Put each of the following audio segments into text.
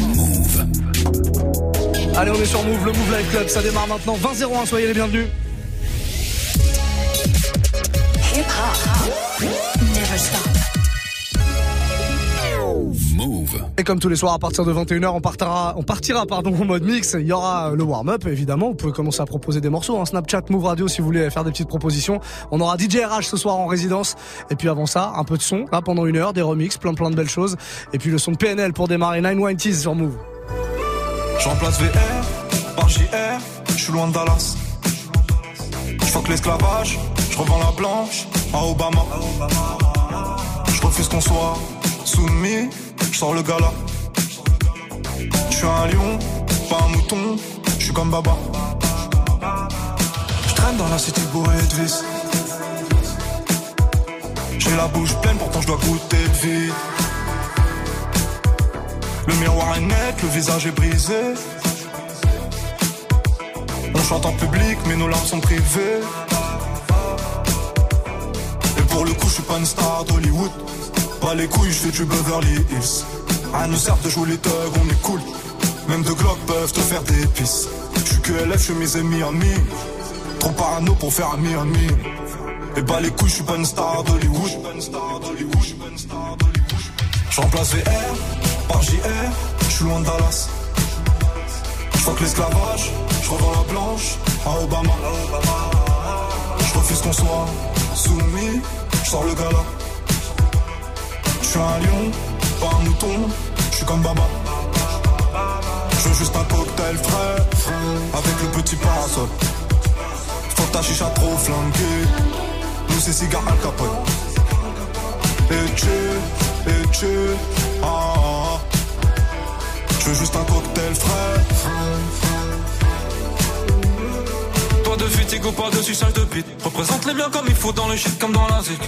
Move. Allez, on est sur Move, le Move Live Club, ça démarre maintenant. 20-01, soyez les bienvenus. Hip hop. Move. Et comme tous les soirs à partir de 21h, on partira, on partira pardon, en mode mix. Il y aura le warm-up évidemment. Vous pouvez commencer à proposer des morceaux. Hein. Snapchat, Move Radio si vous voulez faire des petites propositions. On aura DJ RH ce soir en résidence. Et puis avant ça, un peu de son là pendant une heure, des remixes, plein plein de belles choses. Et puis le son de PNL pour démarrer 990 sur Move. Je remplace VR par JR, je suis loin de Dallas. Je que l'esclavage, je revends la blanche à Obama. Je refuse qu'on soit soumis, je sors le gala. Je suis un lion, pas un mouton, je suis comme Baba. Je traîne dans la cité bourrée de vis. J'ai la bouche pleine, pourtant je dois goûter le vide. Le miroir est net, le visage est brisé. On chante en public, mais nos larmes sont privées. Et pour le coup, je suis pas une star d'Hollywood. Pas les couilles, je fais du Beverly Hills. À nous sert de jouer les thugs, on est cool. Même deux glocks peuvent te faire des pisses. Je suis que LF, chemise et Miami. Trop parano pour faire un Miami. Et bah les couilles, je suis pas une star d'Hollywood. Je remplace VR par JR, je suis loin de Dallas. Que l'esclavage, je revends la blanche à Obama. Je refuse qu'on soit soumis, je sors le gala. Je suis un lion, pas un mouton, je suis comme Baba. Je veux juste un cocktail frais, avec le petit parasol. Faut ta chicha trop flanquée, nous c'est cigare Al Capone. Et tu, et tu, ah, ah, ah. Je veux juste un cocktail frais. De fatigue pas de sucette de bite. Représente les biens comme il faut dans le shit comme dans la zik.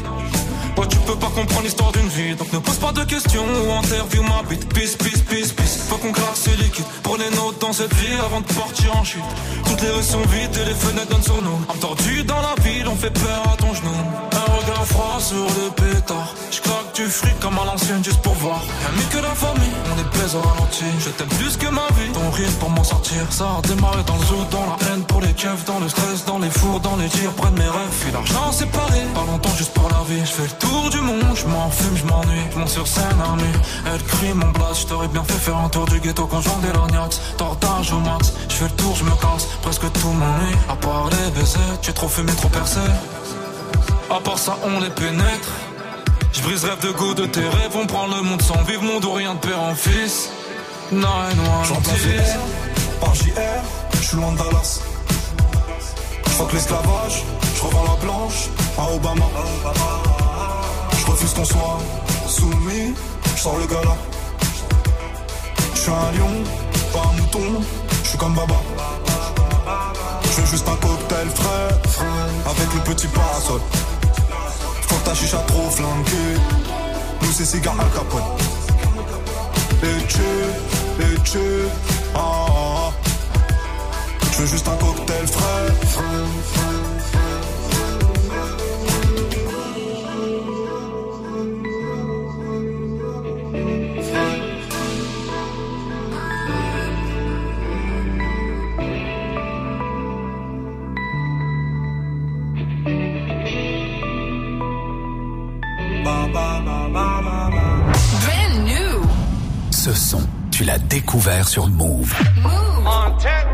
Ouais, tu peux pas comprendre l'histoire d'une vie, donc ne pose pas de questions ou interview ma bite. Peace, peace, peace, peace. Faut qu'on claque ces liquides. Prenez notes dans cette vie avant de partir en chute. Toutes les rues sont vides et les fenêtres donnent sur nous. Entendu dans la ville, on fait peur à ton genou. Un regard froid sur le pétard. Je du fric comme à l'ancienne juste pour voir. Rien mieux que la famille, on est baise au ralenti. Je t'aime plus que ma vie. Ton rire pour m'en sortir, ça a démarré dans le zoo, dans la haine pour les keufs, dans le stress, dans les fours, dans les tirs, près de mes rêves. Puis l'argent séparé, pas longtemps juste pour la vie. Je fais le tour du monde, je m'en fume, je m'ennuie. Je monte sur scène à nuit, elle crie mon blast. Je t'aurais bien fait faire un tour du ghetto quand je vendais l'ognax. Tortage au max, je fais le tour, je me casse. Presque tout m'ennuie, à part les baisers. Tu es trop fumé, trop percé. À part ça, on les pénètre. Je brise rêve de goût de tes rêves, on prend le monde sans vivre, monde ou rien de père en fils. One, J'entends VR par JR, je suis loin de Dallas. Je que l'esclavage, je revends la blanche à Obama. Je refuse qu'on soit soumis, je sors le gala. Je suis un lion, pas un mouton, je suis comme Baba. Je veux juste un cocktail frais, avec le petit parasol. Que ta chicha trop flanquée, nous c'est cigare Al Capone. Et tu, et tu, ah, ah, ah. Je veux juste un cocktail frais. Découvert sur Move. On tap.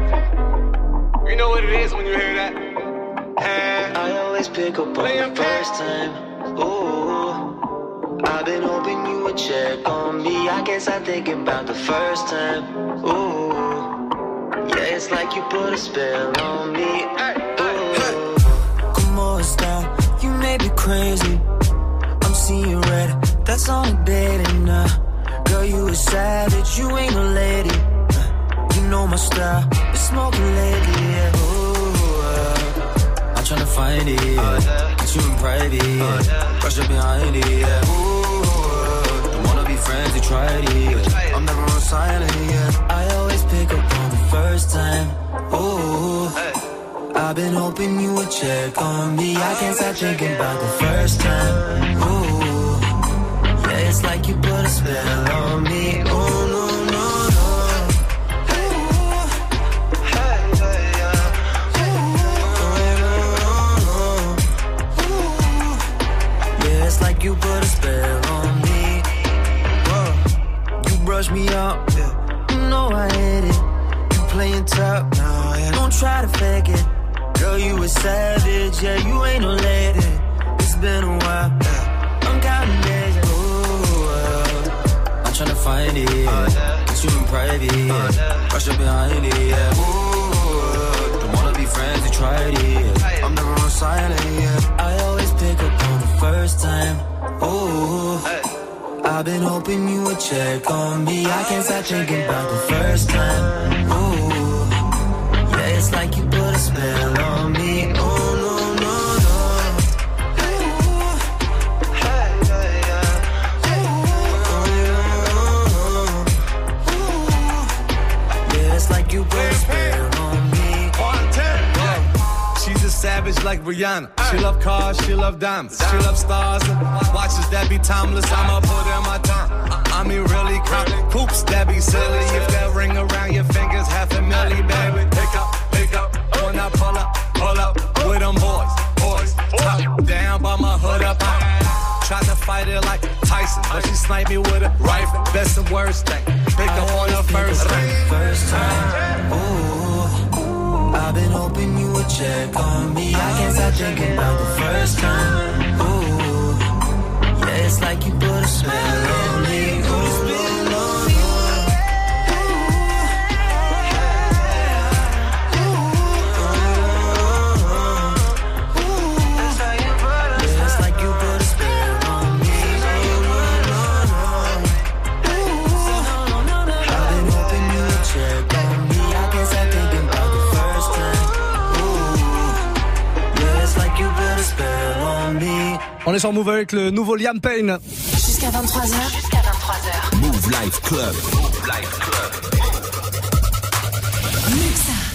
You know what it is when you hear that. And I always pick up on the first time. Ooh, I've been hoping you would check on me. I guess I think about the first time. Ooh, yeah, it's like you put a spell on me. Ooh, Como está? You may be crazy. I'm seeing red. That's on a date and uh, girl, you a savage. You ain't a lady. Uh, you know my style. Been smoking lately. Yeah. Ooh, uh, I'm tryna find it. Yeah. Get you in private. Yeah. Rush up behind it. Yeah. Ooh, don't wanna be friends. You tried it. Yeah. I'm never on silent. Yeah. I always pick up on the first time. Ooh. I've been hoping you would check on me. I can't stop thinking about the first time. Ooh, yeah, it's it's like you put spell on me. Oh no, no, no. Yeah, it's like you put a spell on me. Whoa. You brush me up, yeah. Know I hate it. You playing tough, yeah. Don't try to fake it. Girl, you a savage, yeah, you ain't no lady. It's been a while, find it, oh, yeah. Get you in private, oh, yeah. Rush up behind it, yeah. Ooh, don't wanna be friends, you tried it. yeah. I'm never on silent, yeah. I always pick up on the first time, ooh. I've been hoping you would check on me. I can't stop thinking about the first time, ooh. Yeah, it's like you put a spell on me. Like Rihanna. She love cars, she love diamonds. She love stars and watches that be timeless. I'ma put in my time. I, mean, really count coops that be silly. If that ring around your fingers, half a milli, baby. Pick up, pick up. When I pull up, pull up with them boys, boys. Top down by my hood up. I tried to fight it like Tyson, but she sniped me with a rifle. Best and worst thing. Pick up on the first thing. First time, ooh. I've been hoping you would check on me. I can't stop thinking about the first time, ooh. Yeah, it's like you put a spell on me. On est sur Move avec le nouveau Liam Payne. Jusqu'à 23h. Jusqu'à 23h. Move Life Club. Move Life Club.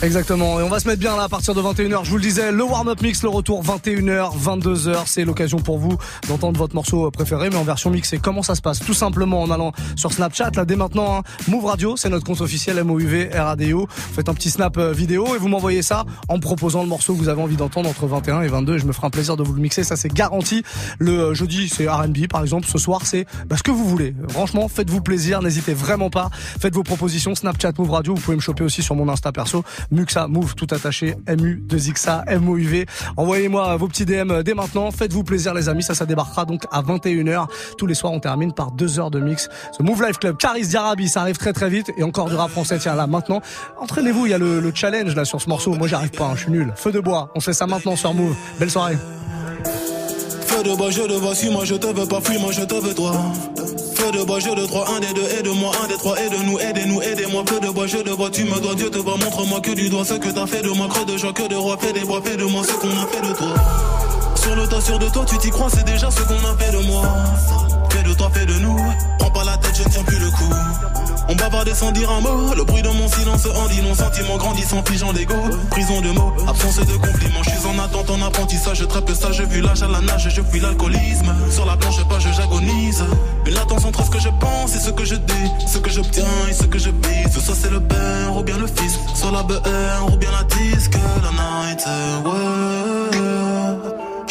Exactement. Et on va se mettre bien là à partir de 21h. Je vous le disais, le warm-up mix, le retour 21h, 22h. C'est l'occasion pour vous d'entendre votre morceau préféré, mais en version mixée. Comment ça se passe? Tout simplement en allant sur Snapchat. Là, dès maintenant, hein, Move Radio, c'est notre compte officiel MOUV RADIO. Faites un petit snap euh, vidéo et vous m'envoyez ça en proposant le morceau que vous avez envie d'entendre entre 21 et 22. Et je me ferai un plaisir de vous le mixer. Ça, c'est garanti. Le euh, jeudi, c'est R&B, par exemple. Ce soir, c'est bah, ce que vous voulez. Franchement, faites-vous plaisir. N'hésitez vraiment pas. Faites vos propositions. Snapchat Move Radio. Vous pouvez me choper aussi sur mon Insta perso. Muxa Move tout attaché. MU 2XA MOUV. Envoyez-moi vos petits DM dès maintenant. Faites-vous plaisir, les amis. Ça, ça débarquera donc à 21h. Tous les soirs, on termine par deux heures de mix. Ce Move Life Club, Caris Diarabi, ça arrive très très vite. Et encore du rap français. Tiens, là, maintenant. Entraînez-vous. Il y a le, le challenge, là, sur ce morceau. Moi, j'arrive pas. hein, je suis nul. Feu de bois. On fait ça maintenant sur Move. Belle soirée. Feu de bois, je te vois, suis-moi, je te veux pas, fuis-moi, je te veux toi. Feu de bois, je de trois, un des deux, aide-moi, un des trois, aide-nous, aidez-nous, aidez-moi. Feu de bois, je te vois, tu me dois, Dieu te voit, montre-moi que du doigt ce que t'as fait de moi, creux de joie, que de roi, fais des bois, fais de moi ce qu'on a fait de toi. Sur le tas, sûr de toi, tu t'y crois, c'est déjà ce qu'on a fait de moi. Fais de toi, fais de nous. Prends pas la tête, je ne tiens plus le coup. On bavardait sans dire un mot. Le bruit de mon silence en dit non. Sentiment grandissant, figeant d'ego. Prison de mots, absence de compliments. Je suis en attente, en apprentissage. Je trappe ça, je vu l'âge à la nage. Je fuis l'alcoolisme. Sur la planche, pas, je j'agonise. Une latence entre ce que je pense et ce que je dis. Ce que j'obtiens et ce que je bise. Soit c'est le père ou bien le fils. Soit la BR ou bien la disque. La night, ouais.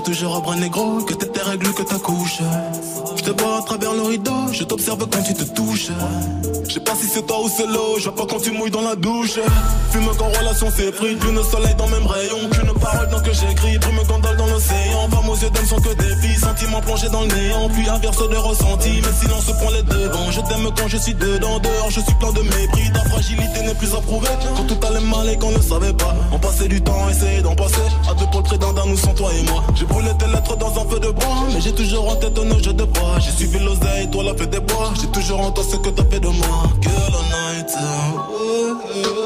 toujours à bras négro, que t'es tes que ta couche. Je te vois à travers le rideau, je t'observe quand tu te touches. Je sais pas si c'est toi ou c'est l'eau, je vois pas quand tu mouilles dans la douche. Fume quand relation pris, plus le soleil dans même rayon, qu'une parole dans que j'écris, brume gondole dans l'océan. Femmes aux yeux d'hommes sont que des filles, sentiments plongés dans le néant, puis inverse de ressenti, mais silence prend les devants. je t'aime quand je suis dedans, dehors, je suis plein de mépris. Ta fragilité n'est plus à prouver. Quand tout allait mal et qu'on ne savait pas. On passait du temps, essayer d'en passer. À deux près d'un d'un, nous sans toi et moi. J'ai brûlé tes lettres dans un feu de bois. Mais j'ai toujours en tête nos jeux de bois. J'ai suivi l'oseille, toi la fête des bois. J'ai toujours en toi ce que t'as fait de moi. Girl, night.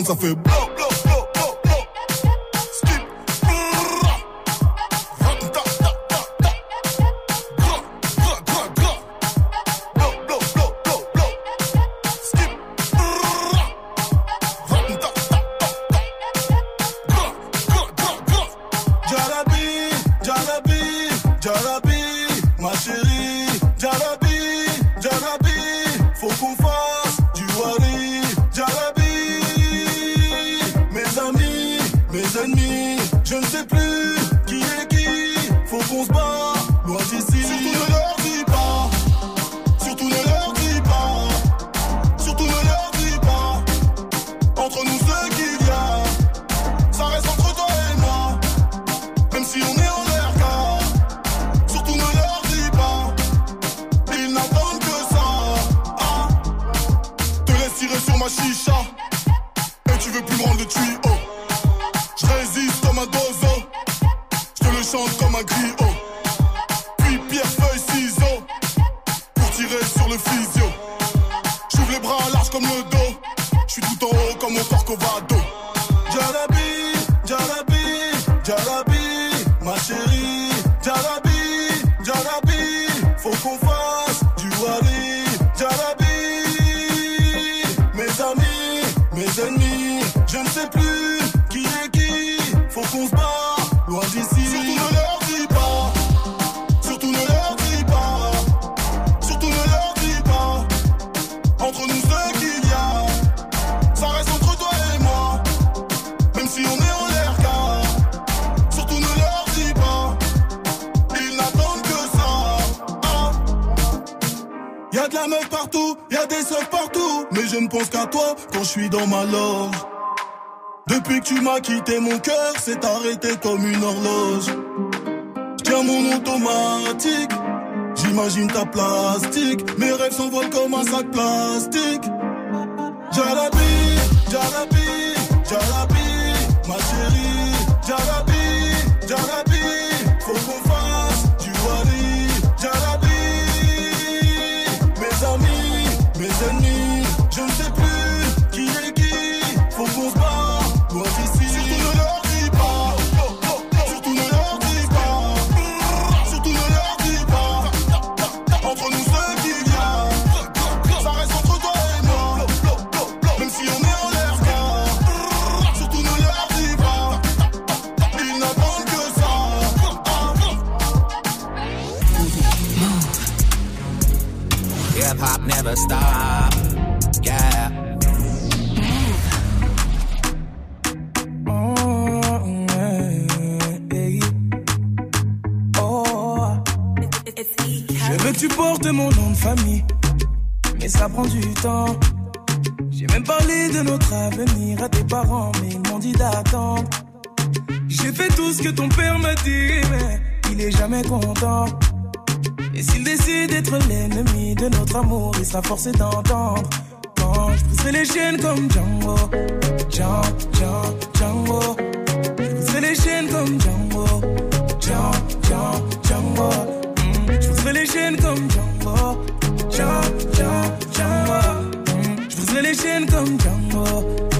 bounce, ça fait. Quand elle rentre, ça fait quitté, mon cœur s'est arrêté comme une horloge. Tiens mon automatique, j'imagine ta plastique. Mes rêves s'envolent comme un sac plastique. Jalabi, Jalabi, Jalabi, ma chérie. Jalabi, stop. Yeah. Je veux que tu portes mon nom de famille, mais ça prend du temps. J'ai même parlé de notre avenir à tes parents, mais ils m'ont dit d'attendre. J'ai fait tout ce que ton père m'a dit, mais il est jamais content. Et s'il décide d'être l'ennemi de notre amour, il sera forcé d'entendre. Quand je les chaînes comme Django, Django, Django, Django. Je les chaînes comme Django, Django, Django, Django. Mm. Je briserai les chaînes comme Django, Django, Django, Django. Mm. Je les chaînes comme Django, Django, Django, Django.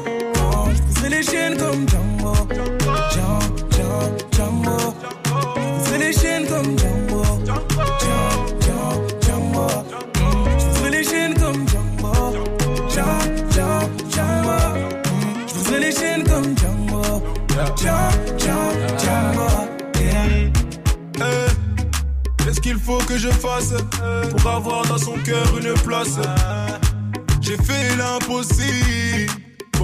Pousserai les chiennes comme Django, Django, Django, Django. Les chiennes comme Django, Qu'est-ce qu'il faut que je fasse pour avoir dans son cœur une place? J'ai fait l'impossible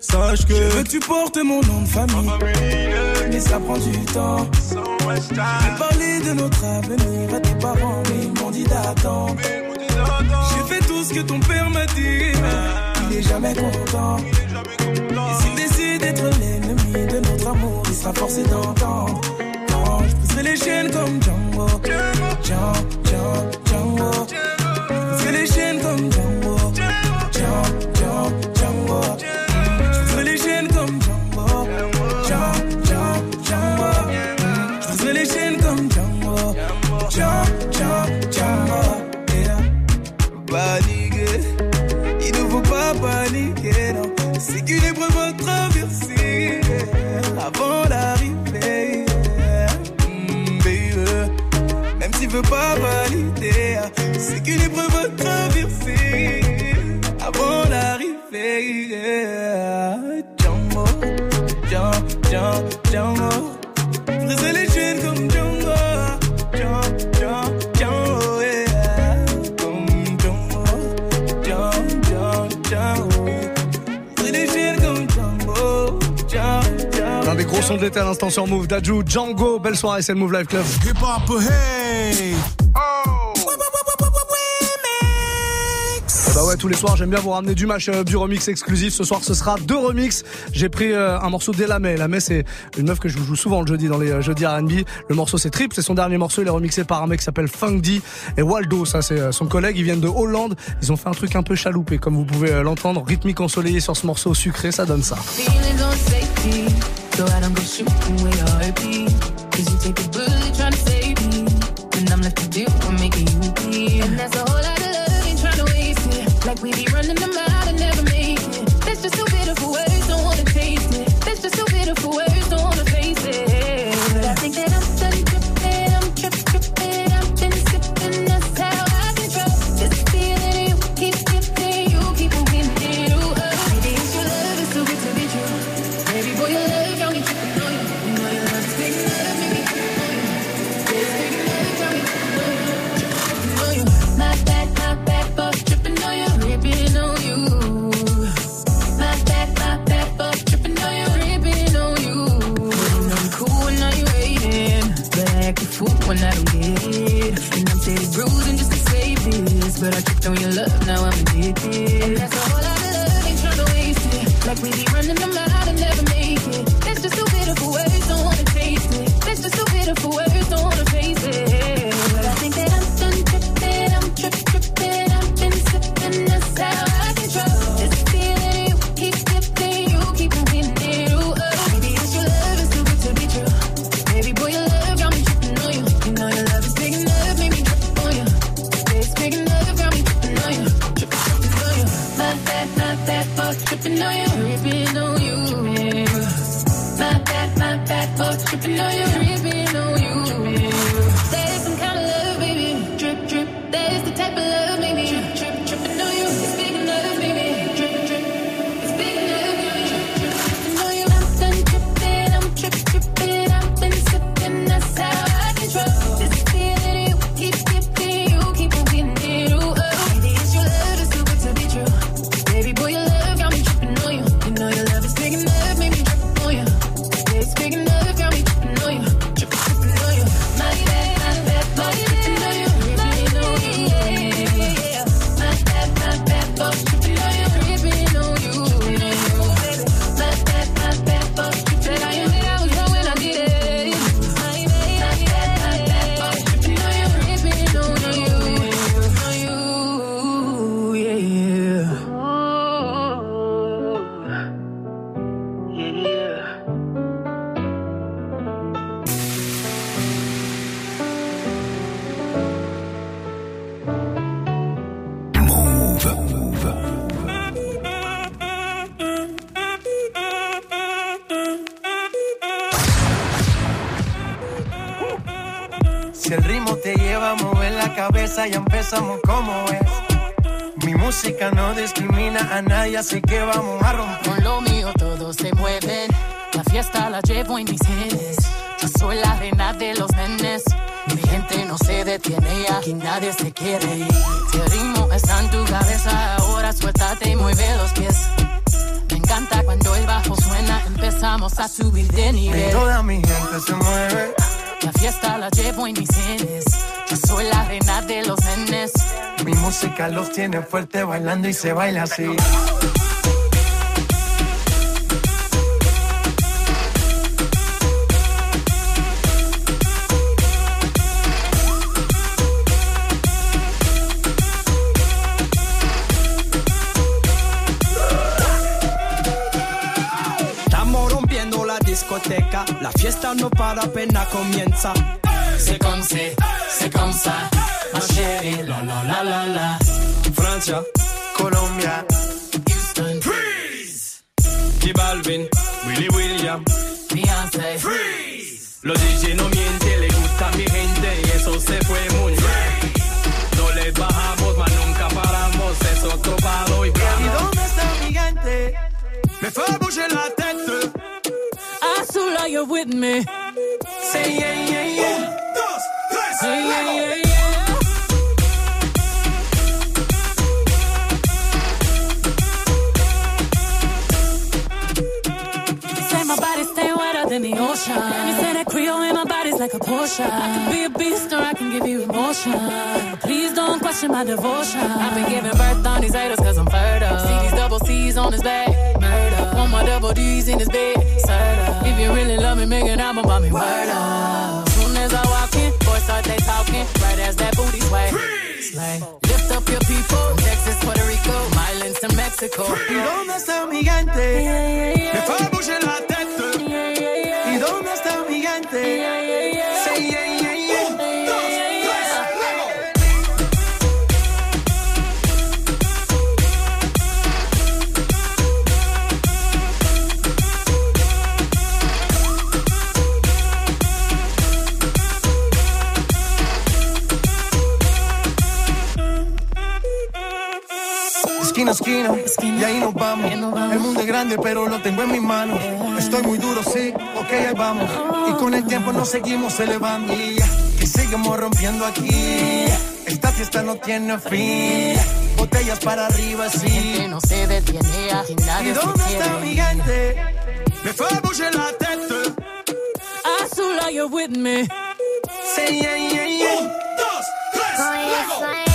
Sache que. Je veux que tu portes mon nom de famille. Mais ça prend du temps. Même parler de notre avenir à tes parents, mais ils m'ont dit d'attendre. J'ai fait tout ce que ton père m'a dit. Il est jamais content. Et s'il décide d'être l'ennemi de notre amour, il sera forcé d'entendre. Quand je pousserai les chaînes comme Django. Django, Django, Django. Je pousserai les chaînes comme. Django, épreuve à traverser avant d'arriver. yeah. Django, Django, Django, Django. Briser les chaînes comme Django, Django, Django, Django, yeah. Comme Django, Django, Django, Django. Briser les chaînes comme Django, Django, Django. L'un des gros sons de l'été à l'instant sur Move. Dajou, Django, belle soirée, c'est le Move Live Club. Hip hop, hey! Bah ouais, tous les soirs, j'aime bien vous ramener du match euh, du remix exclusif. Ce soir, ce sera deux remix. J'ai pris euh, un morceau d'Elamé. Elamé, c'est une meuf que je vous joue souvent le jeudi dans les euh, jeudis R&B. Le morceau, c'est Trip. C'est son dernier morceau. Il est remixé par un mec qui s'appelle Funk D et Waldo. Ça, c'est euh, son collègue. Ils viennent de Hollande. Ils ont fait un truc un peu chaloupé, comme vous pouvez l'entendre. Rythmique ensoleillé sur ce morceau sucré, ça donne ça. We be running the out así que vamos a romper. Con lo mío todos se mueven. La fiesta la llevo en mis genes. Yo soy la reina de los nenes. Mi gente no se detiene y aquí nadie se quiere ir. Si el ritmo está en tu cabeza, ahora suéltate y mueve los pies. Me encanta cuando el bajo suena, empezamos a subir de Y nivel. toda mi gente se mueve. La fiesta la llevo en mis genes. Yo soy la reina de los nenes. Mi música los tiene fuerte bailando y se baila así. Estamos rompiendo la discoteca, la fiesta no para apenas comienza. C'est comme c'est, comme ça. Ma chérie, la la la la la. Francia, Colombia, Houston, Freeze. J Balvin, Willy William, Beyoncé, Freeze. Los DJ no mienten, le gusta a mi gente y eso se fue muy bien. No les bajamos, mas nunca paramos, es otro palo y ¿Y vamos. dónde está mi gente? Me fue bouger la tête. Azula, you're with me? Say yeah, yeah, yeah. Than the ocean. You say that Creole in my body's like a Porsche. I can be a beast or I can give you emotion. Please don't question my devotion. I've been giving birth on these haters cause I'm fertile. See these double C's on his back. Murder. Want my double D's in his bed. Serta. If you really love me, make an album about me. Start they talking. Right as that booty sway. Slay. Lift up your people. From Texas, Puerto Rico, Islands to Mexico. ¿Y dónde está mi gente? Me fue bouger Esquina a esquina, y ahí nos vamos. El mundo es grande, pero lo tengo en mis manos. Estoy muy duro, sí, ok, ahí vamos. Y con el tiempo nos seguimos elevando. Y seguimos rompiendo aquí. Esta fiesta no tiene fin. Botellas para arriba, sí. Gente no se detiene, aquí ¿Y nadie se dónde está mi gente? Me fue bouger la tête. Azula, you're with me. Say yeah, yeah, yeah. Un, dos, tres, luego.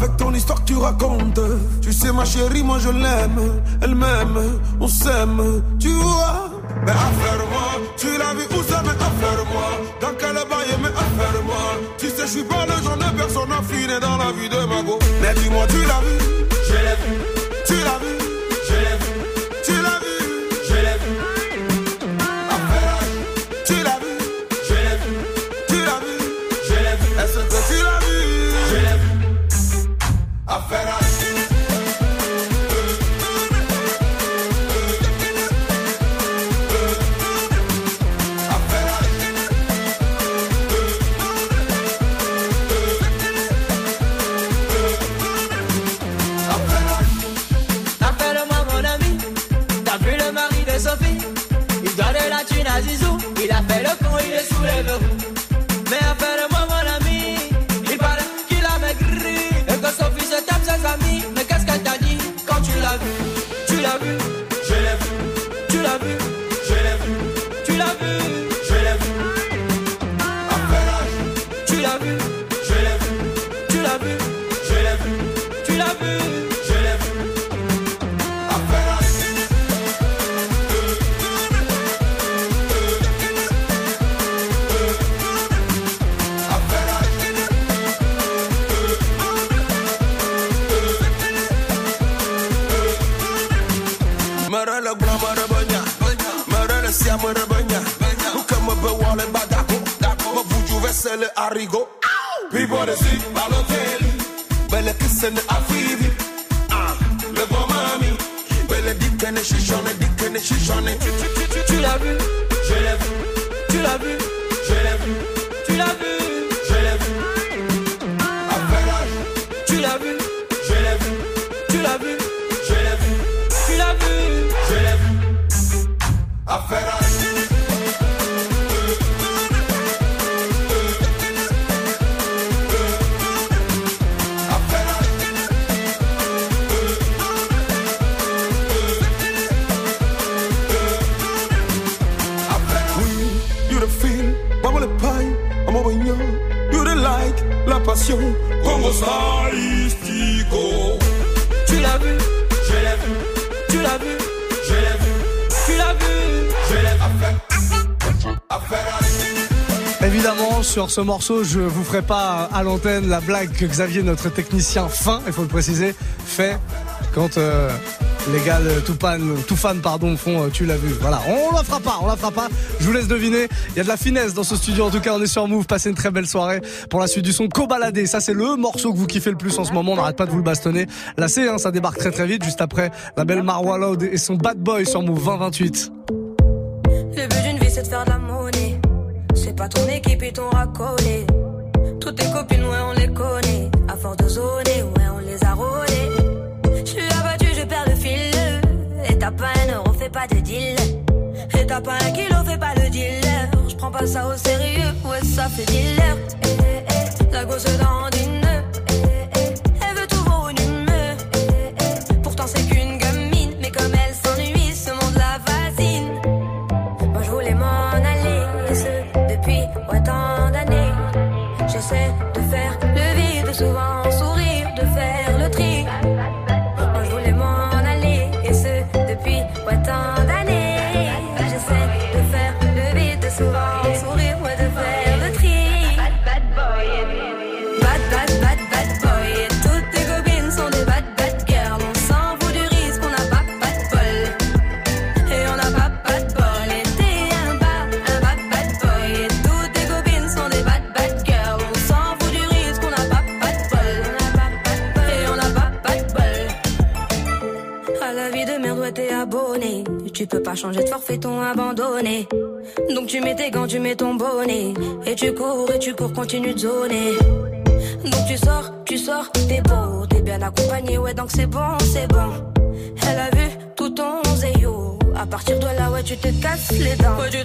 avec ton histoire que tu racontes. Tu sais, ma chérie, moi je l'aime. Elle m'aime, on s'aime, tu vois? Mais affaire-moi, tu l'as vu où ça, mais affaire-moi. Dans quel bail, mais affaire-moi. Tu sais, je suis pas le genre de personne affinée dans la vie de ma go. Mais dis-moi, tu l'as vu, je l'ai vu. ce morceau, je vous ferai pas à l'antenne la blague que Xavier, notre technicien fin, il faut le préciser, fait quand euh, les gars de Toufan, Toufan pardon, font euh, Tu l'as vu. Voilà, on la fera pas, on la fera pas. Je vous laisse deviner. Il y a de la finesse dans ce studio. En tout cas, on est sur Move. Passez une très belle soirée pour la suite du son. Cobaladé, ça c'est le morceau que vous kiffez le plus en ce moment. On n'arrête pas de vous le bastonner. Là, c'est, hein, ça débarque très très vite. Juste après, la belle Marwa Loud et son Bad Boy sur Move 2028. Le but d'une vie, c'est de faire pas ton équipe et ton racolé. Toutes tes copines, ouais, on les connaît. À force de zoner, ouais, on les a rôdées. Je suis abattu, je perds le fil. Et t'as pas un euro, fais pas de deal. Et t'as pas un kilo, fais pas le dealer. Je prends pas ça au sérieux, ouais, ça fait dealer. Eh, eh, eh, la gosse dans une Tu peux pas changer de forfaiton abandonné. Donc tu mets tes gants, tu mets ton bonnet. Et tu cours, et tu cours, continue de zoner. Donc tu sors, tu sors, t'es beau, t'es bien accompagné, ouais, donc c'est bon, c'est bon. Elle a vu tout ton zéyo. À partir de là, ouais, tu te casses les dents. Ouais, tu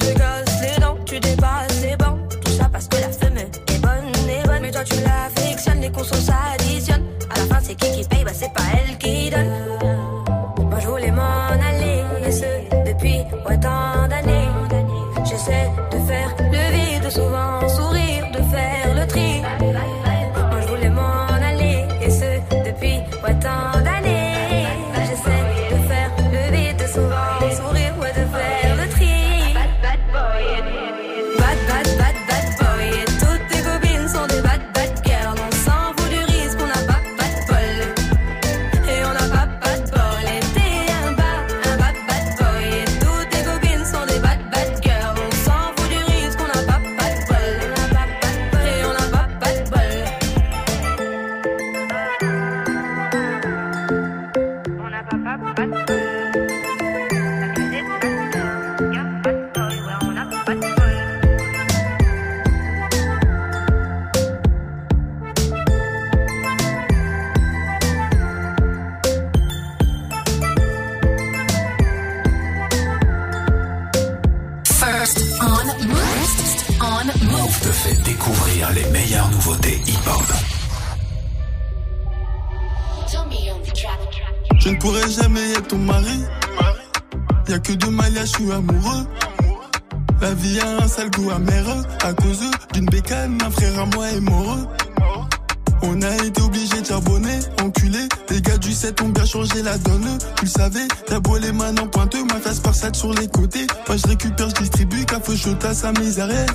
la donne. Tu le savais, t'as beau les mains en pointeux, ma face par sur les côtés. Moi je récupère, je distribue, café à sa arrêts.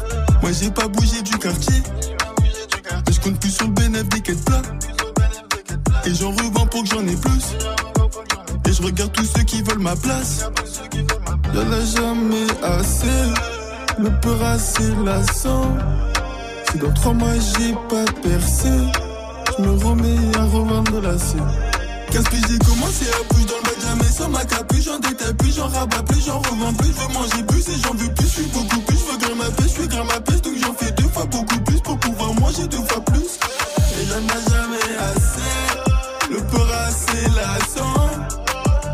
Moi j'ai pas bougé du quartier. Je compte plus sur le bénéfice des quêtes. Et j'en revends pour que j'en ai plus. Et je regarde tous ceux qui veulent ma place. Y'en a jamais assez. Le peur assez lassant. Si dans trois mois j'ai pas percé, je me remets à revendre la scène. Qu'est-ce j'ai commencé à bouger dans le bac jamais sans ma capuche, j'en détaille plus, j'en rabats plus, j'en revends plus, je veux manger plus et j'en veux plus, je suis beaucoup plus, je veux grimper ma pêche, je suis grimper ma pêche, donc j'en fais deux fois beaucoup plus pour pouvoir manger deux fois plus. Et j'en ai jamais assez, le peur assez lassant.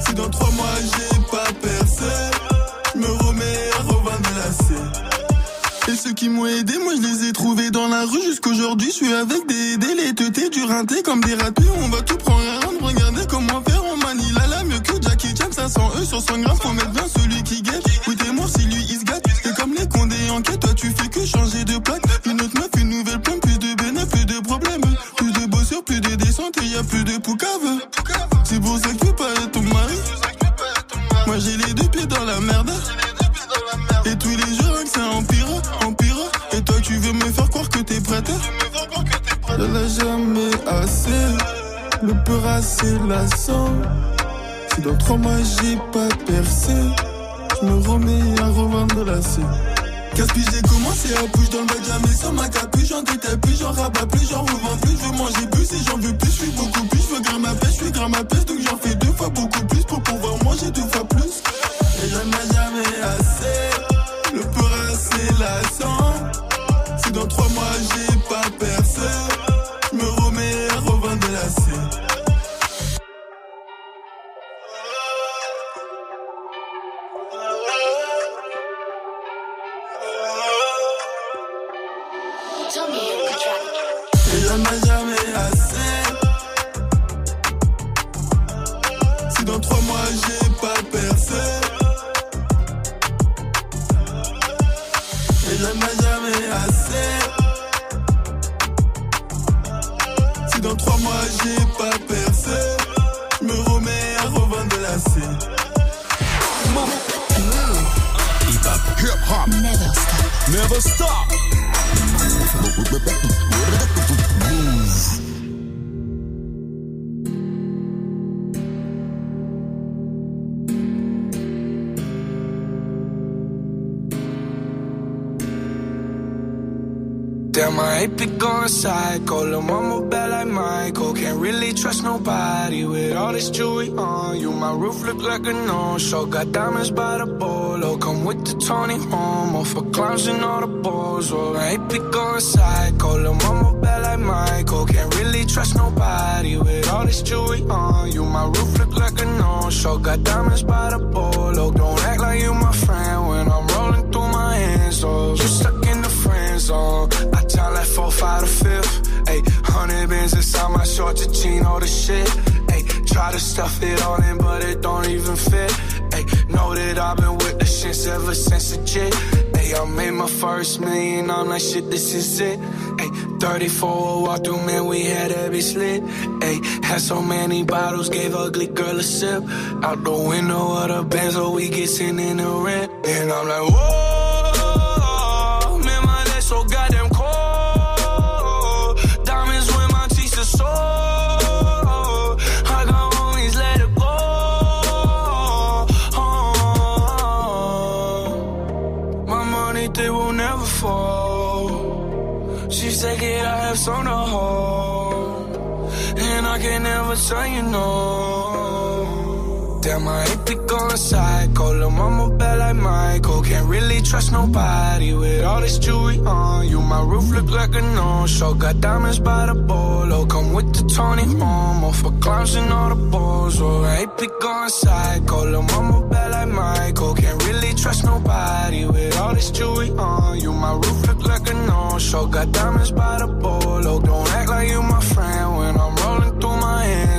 Si dans trois mois j'ai pas percé, je me remets à revendre scène. Et ceux qui m'ont aidé, moi je les ai trouvés dans la rue jusqu'aujourd'hui. Je suis avec des délétetés, du rinté comme des ratés. On va tout prendre comment faire. On manie la la mieux que Jackie Chan. 500 E sur 100 grammes, faut mettre bien celui qui guette. Oui, t'es mort si lui il se gâte. C'est comme les condés en quête, toi tu fais que changer de plaque. Une autre meuf, une nouvelle plante, plus de bénéfices, plus de problèmes. Plus de bossures, plus de descente et y a plus de poucave. Peur assez lassant. Si dans trois mois j'ai pas percé, je me remets à revendre la scène. Qu'est-ce que j'ai commencé à bouger dans le bac jamais sans ma capuche J'en détaille plus, j'en rabats plus, j'en revends plus. Je veux manger plus et j'en veux plus, je suis beaucoup plus. Je veux grimper ma pêche, je suis grimper ma pêche Donc j'en fais deux fois beaucoup plus. Pour pouvoir manger deux fois plus. Et j'en ai jamais By the bolo. Come with the Tony Homo for clowns and all the balls. Oh, I ain't be going psycho. Lil' mama bad like Michael. Can't really trust nobody with all this jewelry on you. My roof look like a no-show. Got diamonds by the bolo. Don't act like you my friend when I'm rolling through my hands. Oh, you stuck in the friend zone. I tell like four, five to fifth. Ayy, hundred bins inside my jean, all the shit. Ayy, try to stuff it all in, ever since the jit. Ayy, I made my first million, I'm like, shit, this is it. Ayy, 34 walk through, man, we had every slit. Ayy, had so many bottles, gave ugly girl a sip. Out the window of the Benz, so we get sent in the rent. And I'm like, whoa, tell you no. Damn, I hate to go psycho. Lil' mama bad like Michael. Can't really trust nobody with all this jewelry on you. My roof look like a no-show. Got diamonds by the bolo. Come with the Tony Homo for clowns and all the balls. Oh, I hate to go psycho. Lil' mama bad like Michael. Can't really trust nobody with all this jewelry on you. My roof look like a no-show. Got diamonds by the bolo. Don't act like you my friend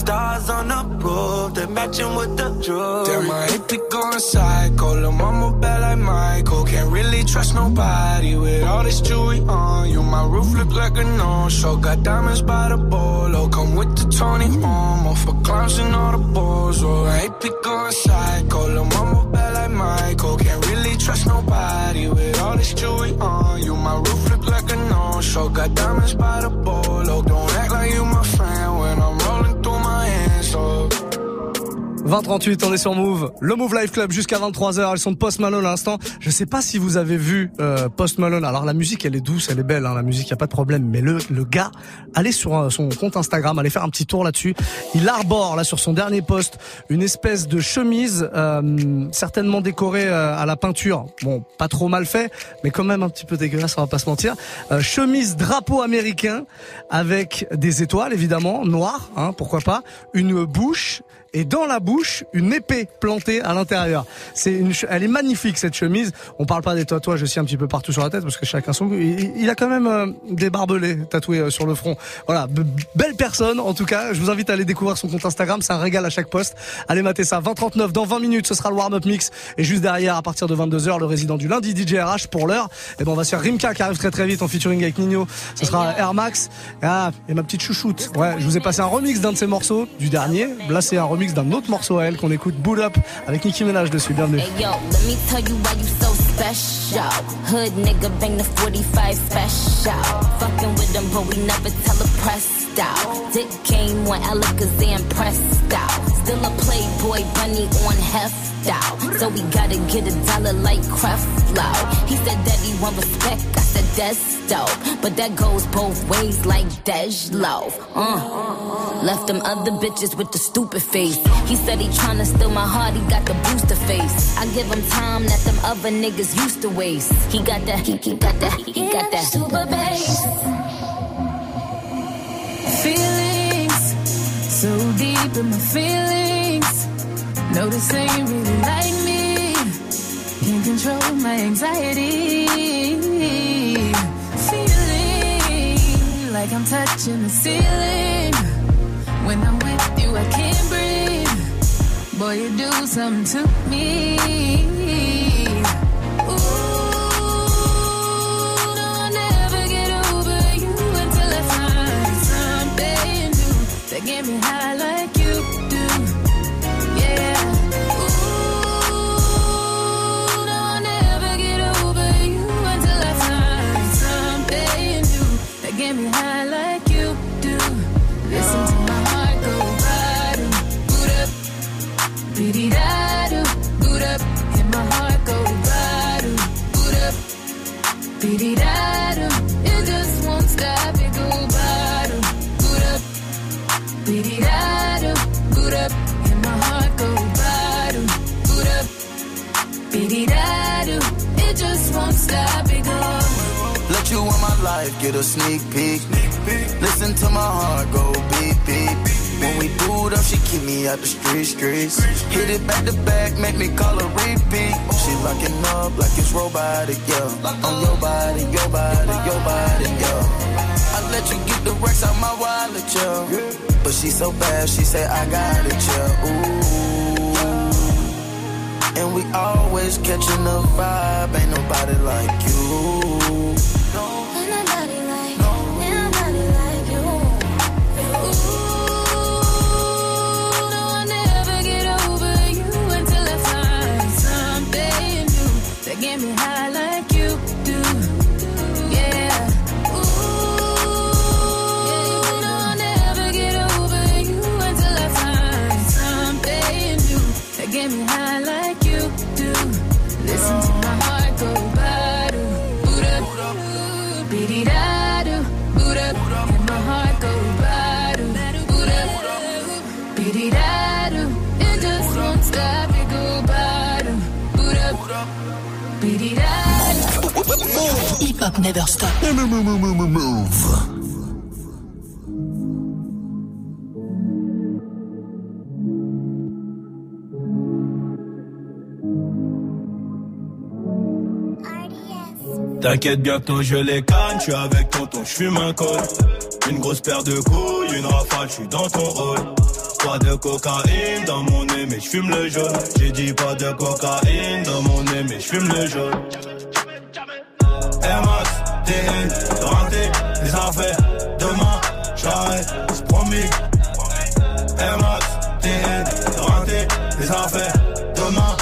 Stars on the roof, they matching with the jewelry. Damn, I hate to go psycho. Lil' mama bad like Michael. Can't really trust nobody with all this jewelry on you. My roof look like a no-show. Got diamonds by the bolo. Come with the Tony Homo for clowns and all the balls. Oh, I hate to go psycho. Lil' mama bad like Michael. Can't really trust nobody with all this jewelry on you. My roof look like a no-show. Got diamonds by the bolo. 2038, on est sur Move. Le Move Live Club jusqu'à 23h. Elles sont de Post Malone à l'instant. Je sais pas si vous avez vu euh, Post Malone. Alors la musique, elle est douce, elle est belle. Hein, la musique, y a pas de problème. Mais le, le gars, allez sur euh, son compte Instagram, allez faire un petit tour là-dessus. Il arbore là sur son dernier post une espèce de chemise euh, certainement décorée euh, à la peinture. Bon, pas trop mal fait, mais quand même un petit peu dégueulasse, on va pas se mentir. Chemise drapeau américain avec des étoiles évidemment noires, hein, pourquoi pas. Une bouche et dans la bouche une épée plantée à l'intérieur. C'est une, elle est magnifique cette chemise. On parle pas des tatouages aussi un petit peu partout sur la tête parce que chacun son goût. Il, il a quand même euh, des barbelés tatoués euh, sur le front. Voilà, belle personne en tout cas. Je vous invite à aller découvrir son compte Instagram, c'est un régal à chaque poste. Allez mater ça. 2039 dans 20 minutes, ce sera le warm up mix et juste derrière à partir de 22h le résident du lundi DJ RH pour l'heure. Et ben on va se faire Rimka qui arrive très très vite en featuring avec Nino. Ce sera Air Max. Ah, et ma petite chouchoute. Ouais, je vous ai passé un remix d'un de ses morceaux du dernier. Là c'est un remix d'un autre morceau à elle qu'on écoute Boot Up avec Nicki Minaj dessus. Bienvenue. Special. Hood nigga bang the 45 special. Fucking with them, but we never tell a pressed out. Dick came when Alakazam pressed out. Still a playboy bunny on heft out. So we gotta get a dollar like Creflo. He said that he want respect, I said that's dope. But that goes both ways like Dej Loaf. Uh. Left them other bitches with the stupid face. He said he tryna steal my heart, he got the booster face. I give him time that them other niggas used to waste. He got that, he, he got that, he got that super bass. Feelings so deep in my feelings. No, this ain't really like me. Can't control my anxiety. Feeling like I'm touching the ceiling. When I'm with you, I can't breathe. Boy, you do something to me. That get me high like get a sneak peek. Listen to my heart go beep beep. When we boot up, she keep me out the street streets. Hit it back to back, make me call her repeat. She locking up like it's robotic, yeah. On your body, your body, your body, yeah. I let you get the racks out my wallet, yeah. But she so bad, she say I got it, yeah. Ooh. And we always catching the vibe, ain't nobody like you. Get me high Hip hop never stop. Move. T'inquiète, bientôt je les canne, je suis avec tonton, je fume un col. Une grosse paire de couilles, une rafale, je suis dans ton rôle. Pas de cocaïne dans mon nez, mais je fume le jaune. J'ai dit pas de cocaïne dans mon nez, mais je fume le jaune. Affaires. Demain, promis. Affaires. Demain,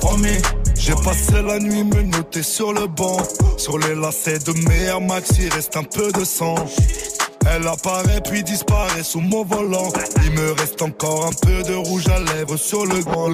promis. J'ai passé la nuit me noter sur le banc. Sur les lacets de mes Air Max, il reste un peu de sang. Elle apparaît puis disparaît sous mon volant. Il me reste encore un peu de rouge à lèvres sur le grand.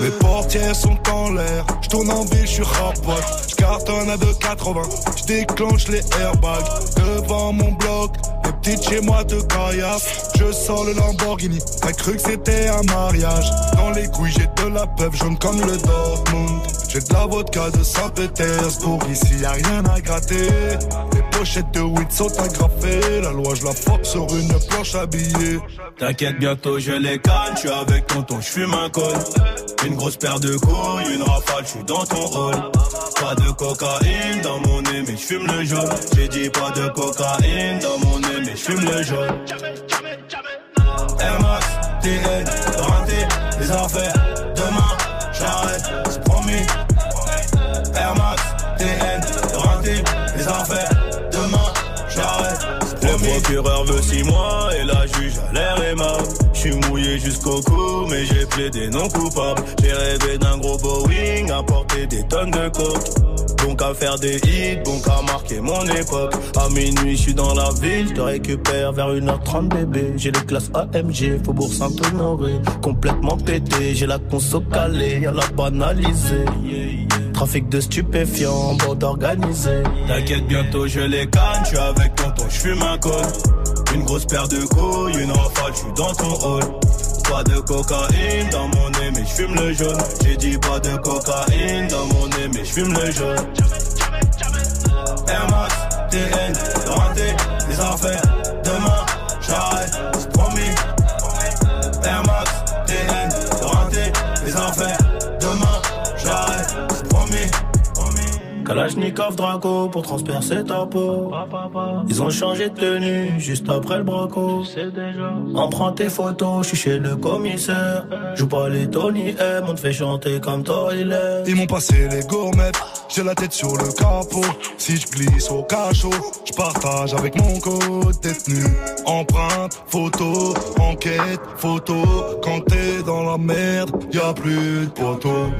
Mes portières sont en l'air. Je tourne en ville, je suis rapote. Cartonne à 2,80. Je déclenche les airbags devant mon bloc. Les petites chez moi de caillasse. Je sors le Lamborghini. T'as cru que c'était un mariage. Dans les couilles, j'ai de la peuple jaune comme le Dortmund. J'ai de la vodka de Saint-Pétersbourg. Ici, y a rien à gratter. Les pochettes de weed sont agrafées. La loi, je la force sur une planche habillée. T'inquiète, bientôt je les canne, je suis avec tonton, je fume un col. Une grosse paire de couilles, une rafale, je suis dans ton rôle. Pas de cocaïne dans mon nez, mais je fume le jaune. J'ai dit pas de cocaïne dans mon nez, mais je fume le jaune. Air Max, TN, renté, les affaires. Demain, j'arrête, c'est promis. Air Max, TN, renté, les affaires. Demain, j'arrête, c'est promis. Le procureur veut six mois et la jusqu'au cou, mais j'ai plaidé non coupable. J'ai rêvé d'un gros Boeing, à porter des tonnes de coke. Donc à faire des hits, donc à marquer mon époque. À minuit, je suis dans la ville, je te récupère vers 1h30 bébé. J'ai les classes AMG, Faubourg Saint-Honoré. Complètement pété, j'ai la conso calée, y'a la banalisée. Trafic de stupéfiants, bande organisée. T'inquiète, bientôt je les canne, je suis avec tonton, je fume un col. Une grosse paire de couilles, une rafale, je suis dans ton hall. Pas de cocaïne dans mon nez, mais je fume le jaune. J'ai dit pas de cocaïne dans mon nez, mais je fume le jaune. Air Max, TN, renté, les affaires. Demain, j'arrête, c'est promis. Air Kalachnikov Draco pour transpercer ta peau. Ils ont changé de tenue juste après le braco. Prend tes photos, je suis chez le commissaire. Joue pas les Tony M, on te fait chanter comme Toilet. Ils m'ont passé les gourmettes, j'ai la tête sur le capot. Si je glisse au cachot, je partage avec mon code détenu. Empreinte, photo, enquête, photo. Quand t'es dans la merde, y a plus de poteau.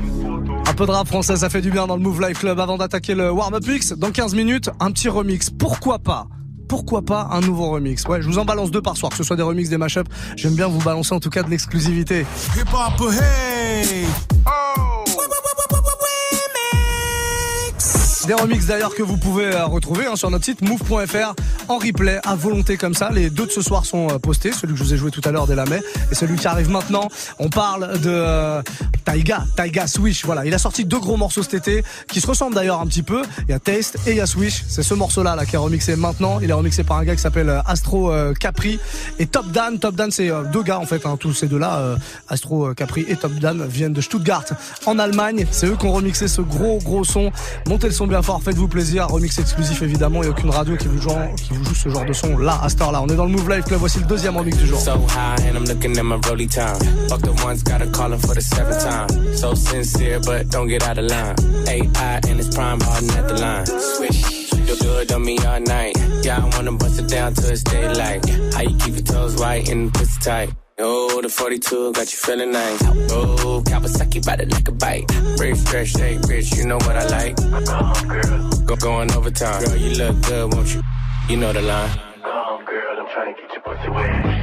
Peu de rap français, ça fait du bien dans le Move Life Club avant d'attaquer le Warm-Up Mix. Dans 15 minutes, un petit remix. Pourquoi pas? Pourquoi pas un nouveau remix? Ouais, je vous en balance deux par soir, que ce soit des remixes, des mashups. J'aime bien vous balancer en tout cas de l'exclusivité. Des remixes d'ailleurs que vous pouvez euh, retrouver hein, sur notre site move.fr en replay à volonté comme ça. Les deux de ce soir sont euh, postés, celui que je vous ai joué tout à l'heure dès la mai et celui qui arrive maintenant. On parle de euh, Taiga, Taiga Swish. Voilà, il a sorti deux gros morceaux cet été qui se ressemblent d'ailleurs un petit peu. Il y a Taste et il y a Swish. C'est ce morceau-là là, qui est remixé maintenant. Il est remixé par un gars qui s'appelle Astro Capri et Top Dan. Top Dan, c'est deux gars en fait. Hein, tous ces deux-là, Astro Capri et Top Dan, viennent de Stuttgart en Allemagne. C'est eux qui ont remixé ce gros gros son. Montez le son bien faites-vous plaisir. Remix exclusif évidemment, a aucune radio qui vous, joue, ce genre de son là, à cette heure-là. On est dans le Move Life Club, voici le deuxième remix du jour. So high and I'm looking at my rolly time. Fuck the ones, gotta call him for the seventh time. So sincere, but don't get out of line. AI and it's prime harden at the line. Swish, you do it on me all night. Yeah, I wanna bust it down till it's daylight. How you keep your toes white and the pussy tight? Oh, the 42 got you feeling nice. Oh, Kawasaki bite it like a bite. Rich, fresh, hey, rich, you know what I like. Go going overtime. Girl, you look good, won't you? You know the line. Come, girl, I'm trying to get your pussy wet.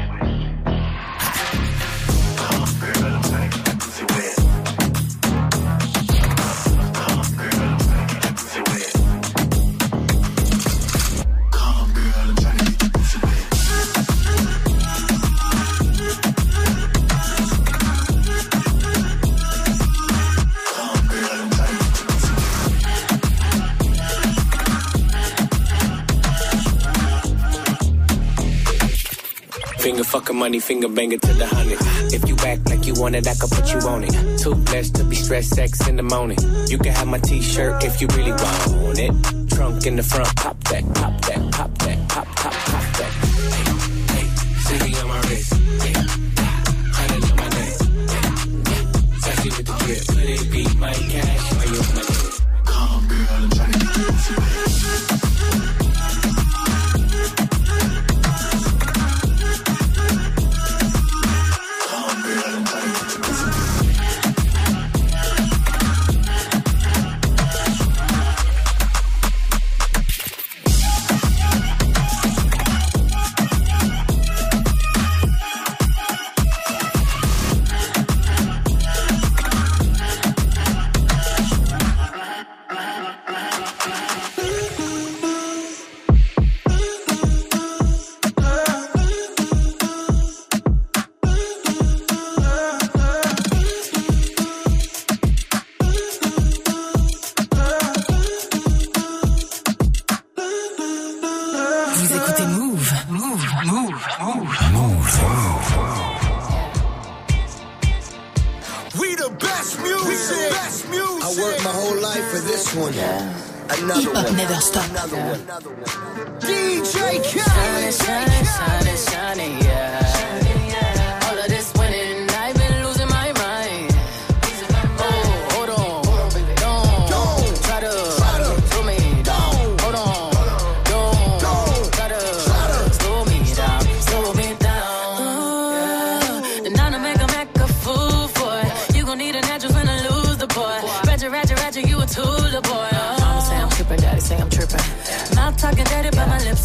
Fucking money, finger banger to the hundred. If you act like you want it, I can put you on it. Too blessed to be stressed, sex in the morning. You can have my t-shirt if you really want it. Trunk in the front, pop that, pop that, pop that, pop, pop, pop that. Hey, hey, city on my wrist. Hey, hundred on my neck. Hey, sexy with the drip, let it be my cash. Why you my Hip Hop one. Never Stop. DJ Shining, Khaled. shining, shining, shining, yeah.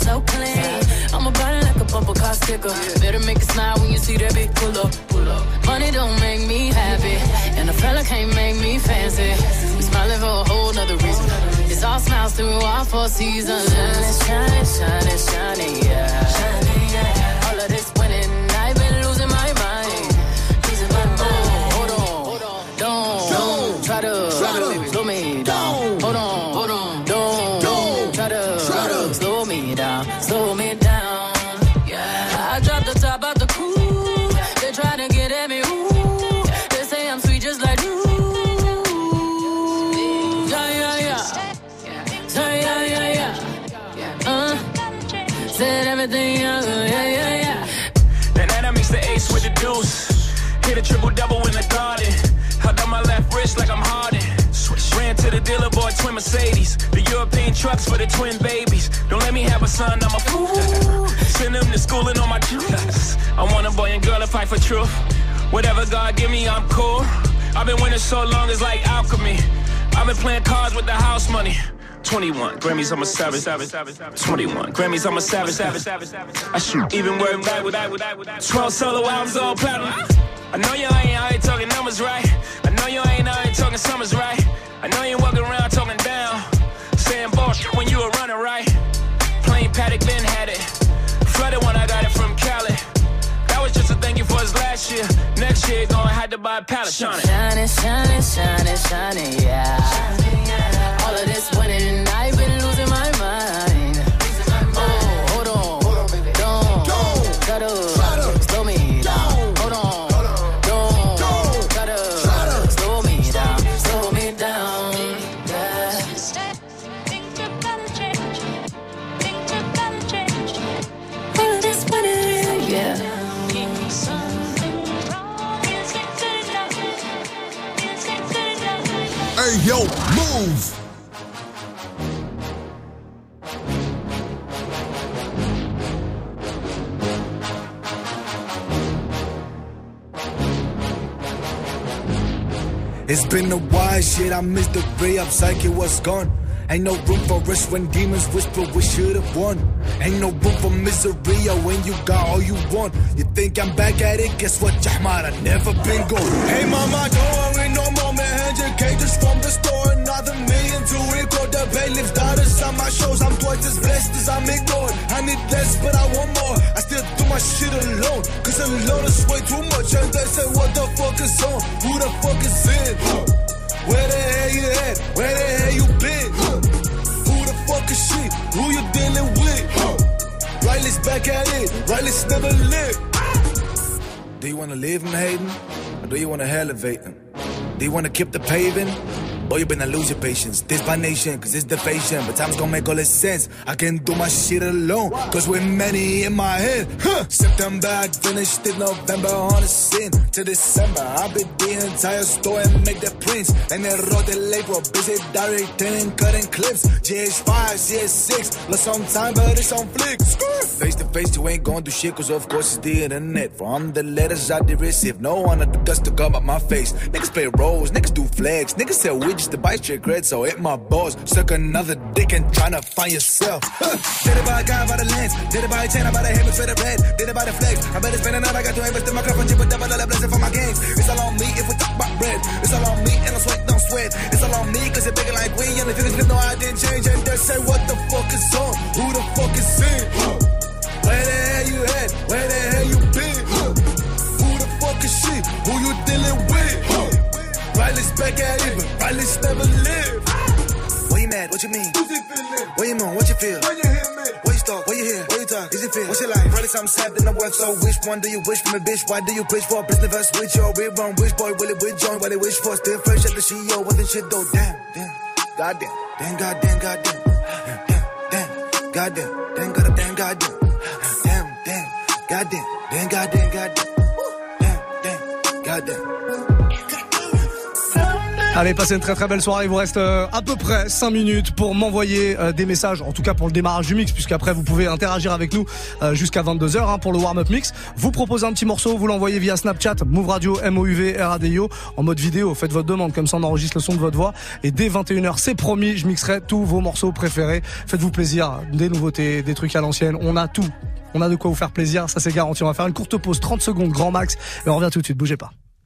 So clean. I'm a body like a bumper car sticker. Better make it smile when you see that big pull up. Pull up. Money don't make me happy, and a fella can't make me fancy. We smiling for a whole nother reason. It's all smiles through all four seasons. Shining, shining, shining. Shining, yeah. All of this trucks for the twin babies. Don't let me have a son, I'm a fool. Send them to school and on my juice. I want a boy and girl to fight for truth. Whatever God give me, I'm cool. I've been winning so long, it's like alchemy. I've been playing cards with the house money. 21 Grammys, I'm a savage. 21 Grammys, I'm a savage. I shoot even with 12 solo albums, all platinum. I know you ain't out here talking numbers right. I know you ain't out here talking summers right. I know you ain't walking around just a thank you for his last year. Next year, gonna have to buy a pallet. Shining. Shining, shining, shining, shining, yeah. All of this winning, I've been It's been a while, shit. I missed the ray up, psychic was gone. Ain't no room for us when demons whisper we should've won. Ain't no room for misery oh, when you got all you want. You think I'm back at it? Guess what, Jahmar? I never been gone. Hey, mama, don't worry no more, man. 100k just from the store. Another million to record the bailiff's daughters on my shows. I'm twice as blessed as I'm ignored. I need less, but I want more. I still do my shit alone. Cause alone is way too much. And they say, what the fuck is on? Who the fuck is in? Where the hell you at? Where the hell you been? Who the fuck is she? Who you dealing with? Riley's back at it. Riley's never lived. Do you wanna live in Hayden? Or do you wanna elevate them? Do you wanna keep the paving? Or you better lose your patience. This by nation, cause it's the fashion. But time's gonna make all this sense. I can do my shit alone, cause we're many in my head. Huh. September, I finished it November on the scene. To December, I'll be the entire store and make the prints. And then wrote the label, busy directing, and cutting clips. GH5, CS6, lost some time, but it's on flicks. Face to face, you ain't gonna do shit, cause of course it's the internet. From the letters I did receive, no one had the guts to come up my face. Niggas play roles, niggas do flags, niggas sell widgets to bite your cred, so hit my balls. Suck another dick and tryna find yourself. Huh. Did it by a guy by the lens, did it by a chain, I by the hammer for the red, did it by the flex. I better spend another, I got to invest in my cup and chip a double dollar blessing for my games. It's all on me if we talk about bread. It's all on me and I sweat, don't sweat. It's all on me cause it's bigger like we and you just know I didn't change and they say what the fuck is on, who the fuck is in? Where the hell you at? Where the hell you been? Who the fuck is she? Who you dealing with? Riley's back at it, but Riley's never lived. What you mad? What you mean? Who's it feeling? What you moan? What you feel? When you hear me? What you talk? What you hear? What you talk? Is it feel? What's your life? Probably something sad in the work, so which one do you wish for me, bitch? Why do you push for a business verse with your real wrong? Which boy will it with join? What they wish for? Still fresh at the CEO, what the shit though? Damn, damn, goddamn, damn, goddamn, goddamn, damn, damn, goddamn, damn, goddamn, goddamn, damn, damn, goddamn, damn, goddamn, goddamn, Allez, passez une très très belle soirée. Il vous reste euh, à peu près 5 minutes pour m'envoyer euh, des messages, en tout cas pour le démarrage du mix, puisqu'après vous pouvez interagir avec nous euh, jusqu'à 22h hein, pour le warm-up mix. Vous proposez un petit morceau, vous l'envoyez via Snapchat, Move Radio, M-O-U-V, R-A-D-I-O, en mode vidéo. Faites votre demande, comme ça on enregistre le son de votre voix. Et dès 21h, c'est promis, je mixerai tous vos morceaux préférés. Faites-vous plaisir, des nouveautés, des trucs à l'ancienne. On a tout. On a de quoi vous faire plaisir, ça c'est garanti. On va faire une courte pause, 30 secondes, grand max, et on revient tout de suite, bougez pas.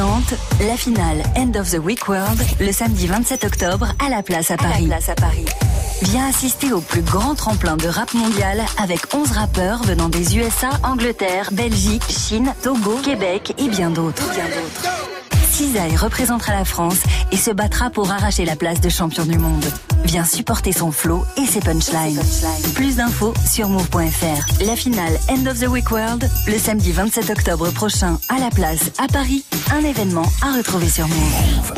présente la finale End of the Week World le samedi 27 octobre à la place à Paris. Viens assister au plus grand tremplin de rap mondial avec 11 rappeurs venant des USA, Angleterre, Belgique, Chine, Togo, Québec et bien d'autres. Cisaille représentera la France et se battra pour arracher la place de champion du monde. Viens supporter son flow et ses punchlines. Plus d'infos sur move.fr. La finale End of the Week World, le samedi 27 octobre prochain à la place à Paris. Un événement à retrouver sur Move.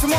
Fais-moi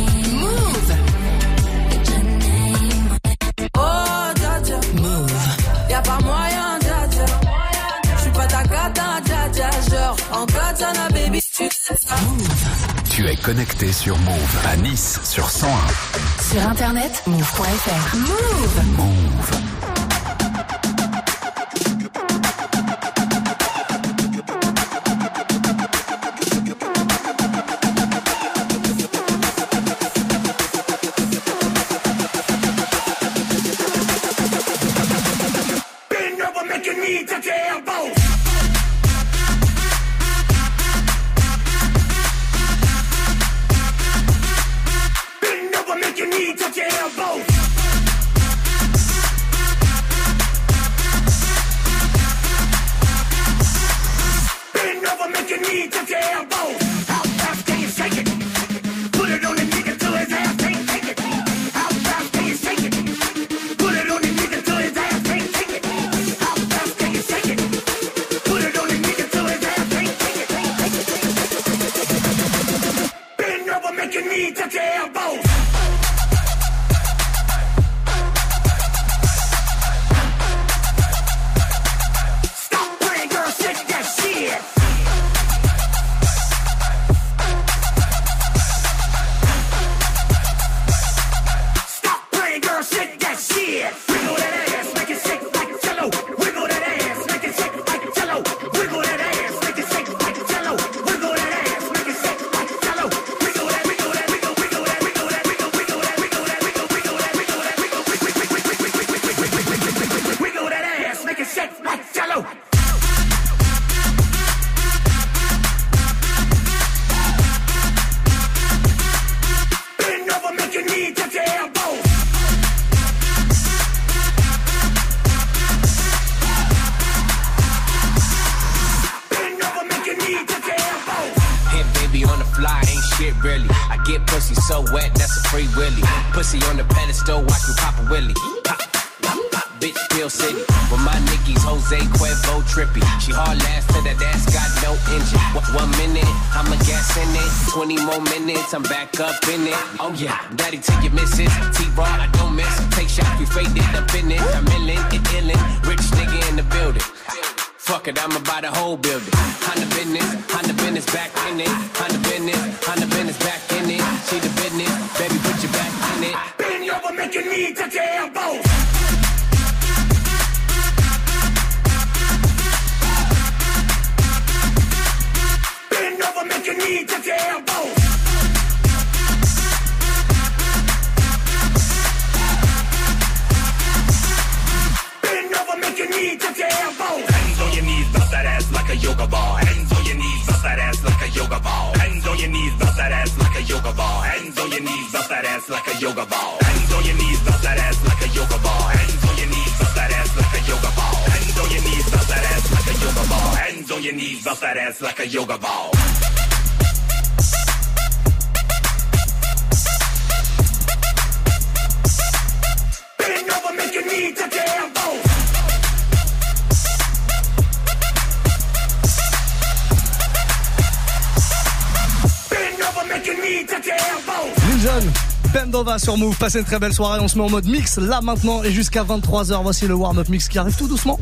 tu es connecté sur Move à Nice sur 101. Sur internet, move.fr. Move. Move. Free willy. Pussy on the pedestal, watch me pop a willy. Pop, pop, pop, bitch, Bill City. With my Nickies, Jose Cuervo trippy. She hard last to that ass got no engine. One, minute, I'm a gas in it. 20 more minutes, I'm back up in it. Oh yeah, daddy take your misses. T-Raw, I don't miss. Take shots, we faded up in it. I'm illin', it illin'. Rich nigga in the building. Fuck it, I'ma buy the whole building. Honda business, Honda business back in it. Honda business, Honda business back in it. See the business, baby, put your back in it. Bend over, make your knee touch your elbow. Bend over, make your knee touch your elbow. Bend over, make your knee touch your elbow. Bounce that ass like a yoga ball. Hands on your knees, bounce that ass like a yoga ball. Hands on your knees, bounce that ass like a yoga ball. Hands on your knees, bounce that ass like a yoga ball. Hands on your knees, bounce that ass like a yoga ball. Hands on your knees, bounce that ass like a yoga ball. Hands on your knees, bounce that ass like a yoga ball. Hands on your knees, bounce that ass like a yoga ball. Bend over, make your knee touch your elbow. Lil Bendova sur Move. Passez une très belle soirée. On se met en mode mix là maintenant et jusqu'à 23h. Voici le warm-up mix qui arrive tout doucement.